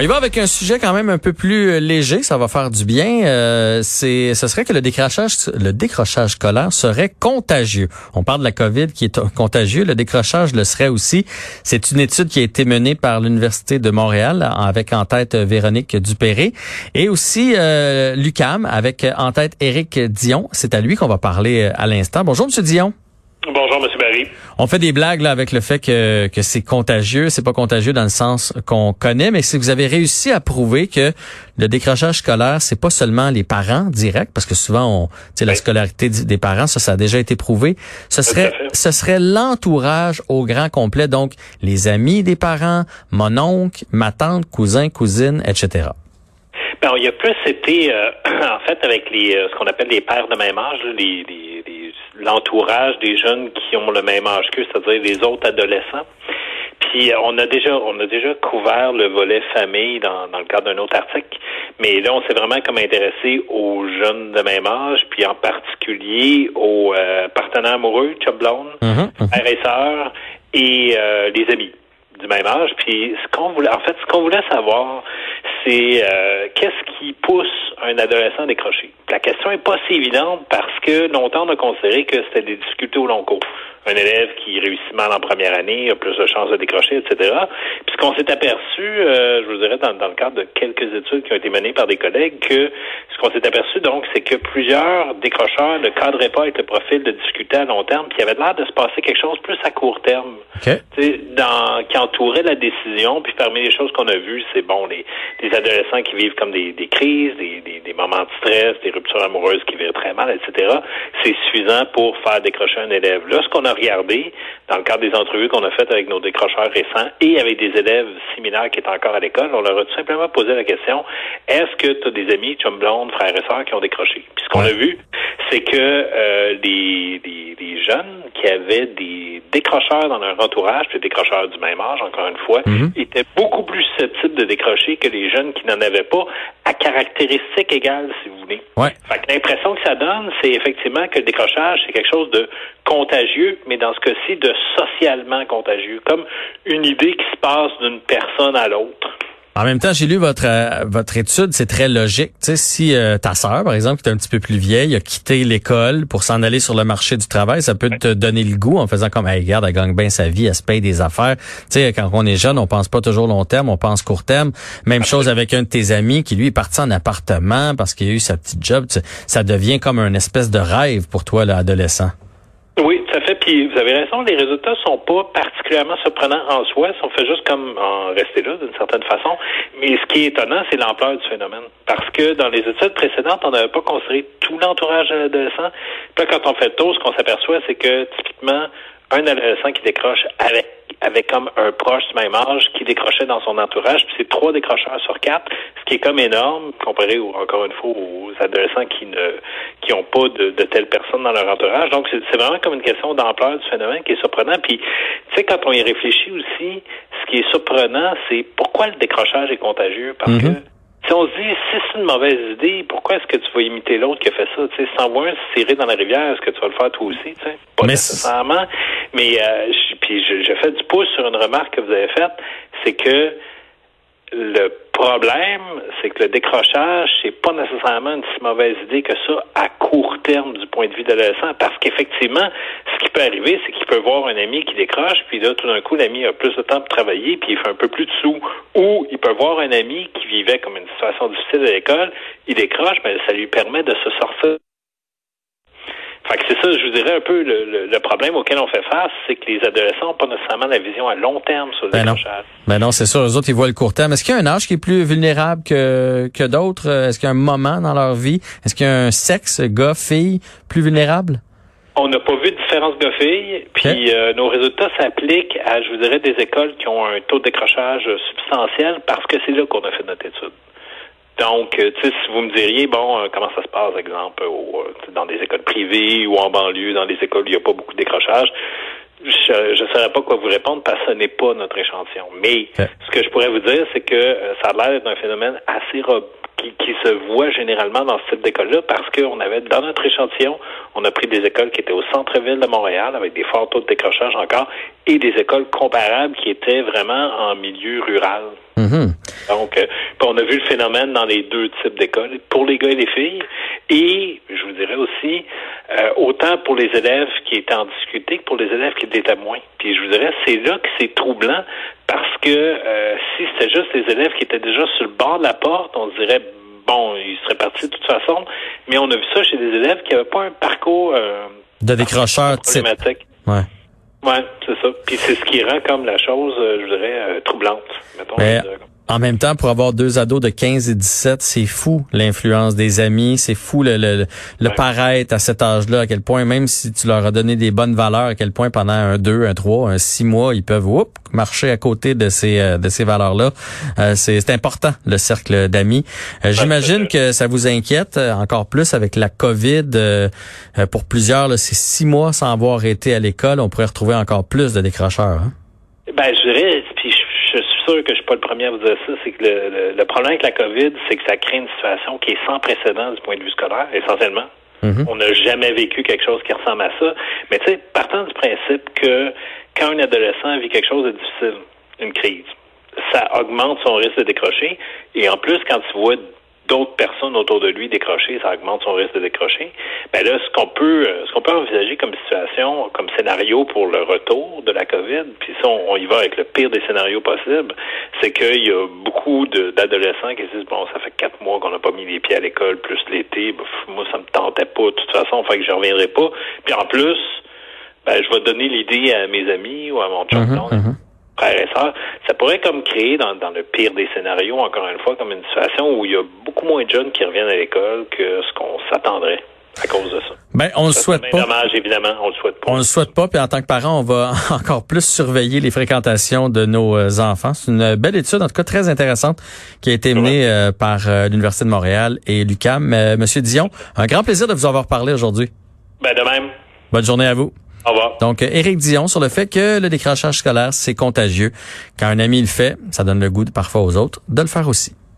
On y va avec un sujet quand même un peu plus euh, léger, ça va faire du bien. Euh, c'est, ce serait que le décrochage, le décrochage scolaire serait contagieux. On parle de la COVID qui est contagieux, le décrochage le serait aussi. C'est une étude qui a été menée par l'université de Montréal avec en tête Véronique Dupéré et aussi euh, l'UCAM avec en tête Éric Dion. C'est à lui qu'on va parler à l'instant. Bonjour, Monsieur Dion. Bonjour, M. Barry. On fait des blagues là, avec le fait que, que c'est contagieux. C'est pas contagieux dans le sens qu'on connaît, mais si vous avez réussi à prouver que le décrochage scolaire, c'est pas seulement les parents directs, parce que souvent, on, la scolarité des parents, ça, ça a déjà été prouvé. Ce serait, ce serait l'entourage au grand complet, donc les amis des parents, mon oncle, ma tante, cousin, cousine, etc. Ben, il y a plus été, euh, en fait, avec les, euh, ce qu'on appelle les pères de même âge, les, les, l'entourage des jeunes qui ont le même âge qu'eux, c'est-à-dire les autres adolescents. Puis euh, on a déjà on a déjà couvert le volet famille dans, dans le cadre d'un autre article, mais là on s'est vraiment comme intéressé aux jeunes de même âge, puis en particulier aux partenaires amoureux, chum mm et sœurs et les amis du même âge. Puis ce qu'on voulait, en fait, ce qu'on voulait savoir, c'est euh, qu'est-ce qui pousse un adolescent à décrocher? La question est pas si évidente parce que longtemps on a considéré que c'était des difficultés au long cours. Un élève qui réussit mal en première année a plus de chances de décrocher, etc. Puis ce qu'on s'est aperçu, euh, je vous dirais dans, dans, le cadre de quelques études qui ont été menées par des collègues, que ce qu'on s'est aperçu donc, c'est que plusieurs décrocheurs ne cadraient pas avec le profil de difficulté à long terme, puis il y avait l'air de se passer quelque chose plus à court terme, dans, entourait la décision. Puis parmi les choses qu'on a vues, c'est bon les, les adolescents qui vivent comme des, des crises, des, des, des moments de stress, des ruptures amoureuses qui vivent très mal, etc. C'est suffisant pour faire décrocher un élève. Là, ce qu'on a regardé dans le cadre des entrevues qu'on a faites avec nos décrocheurs récents et avec des élèves similaires qui étaient encore à l'école, on leur a tout simplement posé la question est-ce que tu as des amis, chum blondes, frères et sœurs qui ont décroché? Puis ce qu'on a vu, c'est que euh, jeunes qui avaient des décrocheurs dans leur entourage, des décrocheurs du même âge, encore une fois, mhm. étaient beaucoup plus susceptibles de décrocher que les jeunes qui n'en avaient pas à caractéristiques égales, si vous voulez. Ouais. l'impression que ça donne, c'est effectivement que le décrochage, c'est quelque chose de contagieux, mais dans ce cas-ci, de socialement contagieux, comme une idée qui se passe d'une personne à l'autre. En même temps, j'ai lu votre euh, votre étude, c'est très logique. Tu sais, si euh, ta sœur, par exemple, qui est un petit peu plus vieille, a quitté l'école pour s'en aller sur le marché du travail, ça peut te donner le goût en faisant comme, hey, regarde, elle gagne bien sa vie, elle se paye des affaires. Tu sais, quand on est jeune, on pense pas toujours long terme, on pense court terme. Même chose avec un de tes amis qui lui est parti en appartement parce qu'il a eu sa petite job. ça devient comme un espèce de rêve pour toi, l'adolescent. Oui, tout à fait. Puis vous avez raison, les résultats sont pas particulièrement surprenants en soi. Si on fait juste comme en rester là d'une certaine façon. Mais ce qui est étonnant, c'est l'ampleur du phénomène. Parce que dans les études précédentes, on n'avait pas considéré tout l'entourage de l'adolescent. Puis quand on fait le tour, ce qu'on s'aperçoit, c'est que typiquement, un adolescent qui décroche avec avec comme un proche du même âge qui décrochait dans son entourage, puis c'est trois décrocheurs sur quatre, ce qui est comme énorme comparé encore une fois aux adolescents qui ne qui ont pas de, de telles personnes dans leur entourage. Donc c'est vraiment comme une question d'ampleur du phénomène qui est surprenant. Puis tu sais quand on y réfléchit aussi, ce qui est surprenant, c'est pourquoi le décrochage est contagieux? Parce mm-hmm. que si on se dit, si c'est une mauvaise idée, pourquoi est-ce que tu vas imiter l'autre qui a fait ça? Tu sais, sans voir un serré dans la rivière, est-ce que tu vas le faire toi aussi? Tu sais? Pas nécessairement. Mais euh, puis je, je fais du pouce sur une remarque que vous avez faite, c'est que le problème, c'est que le décrochage, c'est pas nécessairement une si mauvaise idée que ça à court terme du point de vue de l'adolescent, parce qu'effectivement, ce qui peut arriver, c'est qu'il peut voir un ami qui décroche, puis là, tout d'un coup, l'ami a plus de temps pour travailler, puis il fait un peu plus de sous. Ou il peut voir un ami qui vivait comme une situation difficile à l'école, il décroche, mais ça lui permet de se sortir fait que c'est ça, je vous dirais un peu le, problème auquel on fait face, c'est que les adolescents n'ont pas nécessairement la vision à long terme sur le ben décrochage. Ben non, c'est sûr, eux autres, ils voient le court terme. Est-ce qu'il y a un âge qui est plus vulnérable que, que d'autres? Est-ce qu'il y a un moment dans leur vie? Est-ce qu'il y a un sexe, gars, fille, plus vulnérable? On n'a pas vu de différence gars-fille, puis euh, nos résultats s'appliquent à, je vous dirais, des écoles qui ont un taux de décrochage substantiel parce que c'est là qu'on a fait notre étude. Donc, euh, tu sais, si vous me diriez, bon, euh, comment ça se passe, exemple, au, euh, dans des écoles privées ou en banlieue, dans des écoles où il n'y a pas beaucoup de décrochage, je ne saurais pas quoi vous répondre parce que ce n'est pas notre échantillon. Mais ce que je pourrais vous dire, c'est que ça a l'air d'être un phénomène assez qui, qui, se voit généralement dans ce type d'école-là parce qu'on avait dans notre échantillon, on a pris des écoles qui étaient au centre-ville de Montréal avec des forts taux de décrochage encore et des écoles comparables qui étaient vraiment en milieu rural. Mm-hmm. Donc, on a vu le phénomène dans les deux types d'écoles, pour les gars et les filles. Et je vous dirais aussi, euh, autant pour les élèves qui étaient en difficulté que pour les élèves qui étaient témoins. Puis je vous dirais, c'est là que c'est troublant parce que euh, si c'était juste les élèves qui étaient déjà sur le bord de la porte, on se dirait bon, ils seraient partis de toute façon. Mais on a vu ça chez des élèves qui n'avaient pas un parcours de décrocheur problématique. Ouais. Ouais, c'est ça. Puis c'est ce qui rend comme la chose, je dirais, troublante. Mettons, en même temps, pour avoir deux ados de 15 et 17, c'est fou l'influence des amis, c'est fou le, le, le paraître à cet âge-là, à quel point, même si tu leur as donné des bonnes valeurs, à quel point pendant un deux, un trois, un six mois, ils peuvent whoop, marcher à côté de ces euh, de ces valeurs-là. Euh, c'est important, le cercle d'amis. Euh, j'imagine que ça vous inquiète encore plus avec la COVID. pour plusieurs, c'est six mois sans avoir été à l'école. On pourrait retrouver encore plus de décrocheurs. Hein? Ben, je dirais, puis que je suis pas le premier à vous dire ça, c'est que le, problème avec la COVID, c'est que ça crée une situation qui est sans précédent du point de vue scolaire, essentiellement. Mm-hmm. On n'a jamais vécu quelque chose qui ressemble à ça. Mais tu sais, partant du principe que quand un adolescent vit quelque chose de difficile, une crise, ça augmente son risque de décrocher. Et en plus, quand tu vois d'autres personnes autour de lui décrocher, ça augmente son risque de décrocher. Ben là, ce qu'on peut, euh, ce qu'on peut envisager comme situation, comme scénario pour le retour de la COVID, puis ça, on, y va avec le pire des scénarios possibles, c'est qu'il y a beaucoup d'adolescents qui se disent bon, ça fait quatre mois qu'on n'a pas mis les pieds à l'école, plus l'été, moi ça me tentait pas de toute façon, fait que je reviendrai pas. Puis en plus, ben, je vais donner l'idée à mes amis ou à mon chum. Mm-hmm, ça pourrait comme créer dans, le pire des scénarios, encore une fois, comme une situation où il y a beaucoup moins de jeunes qui reviennent à l'école que ce qu'on s'attendrait à cause de ça. Ben, on le souhaite pas. dommage, évidemment, on le souhaite pas. On le souhaite pas, puis en tant que parent, on va encore plus surveiller les fréquentations de nos euh, enfants. C'est une belle étude, en tout cas très intéressante, qui a été menée euh, par euh, l'Université de Montréal et l'UQAM. Monsieur Dion, un grand plaisir de vous avoir parlé aujourd'hui. Ben, de même. Bonne journée à vous. Donc, Éric Dion sur le fait que le décrochage scolaire, c'est contagieux. Quand un ami le fait, ça donne le goût parfois aux autres de le faire aussi.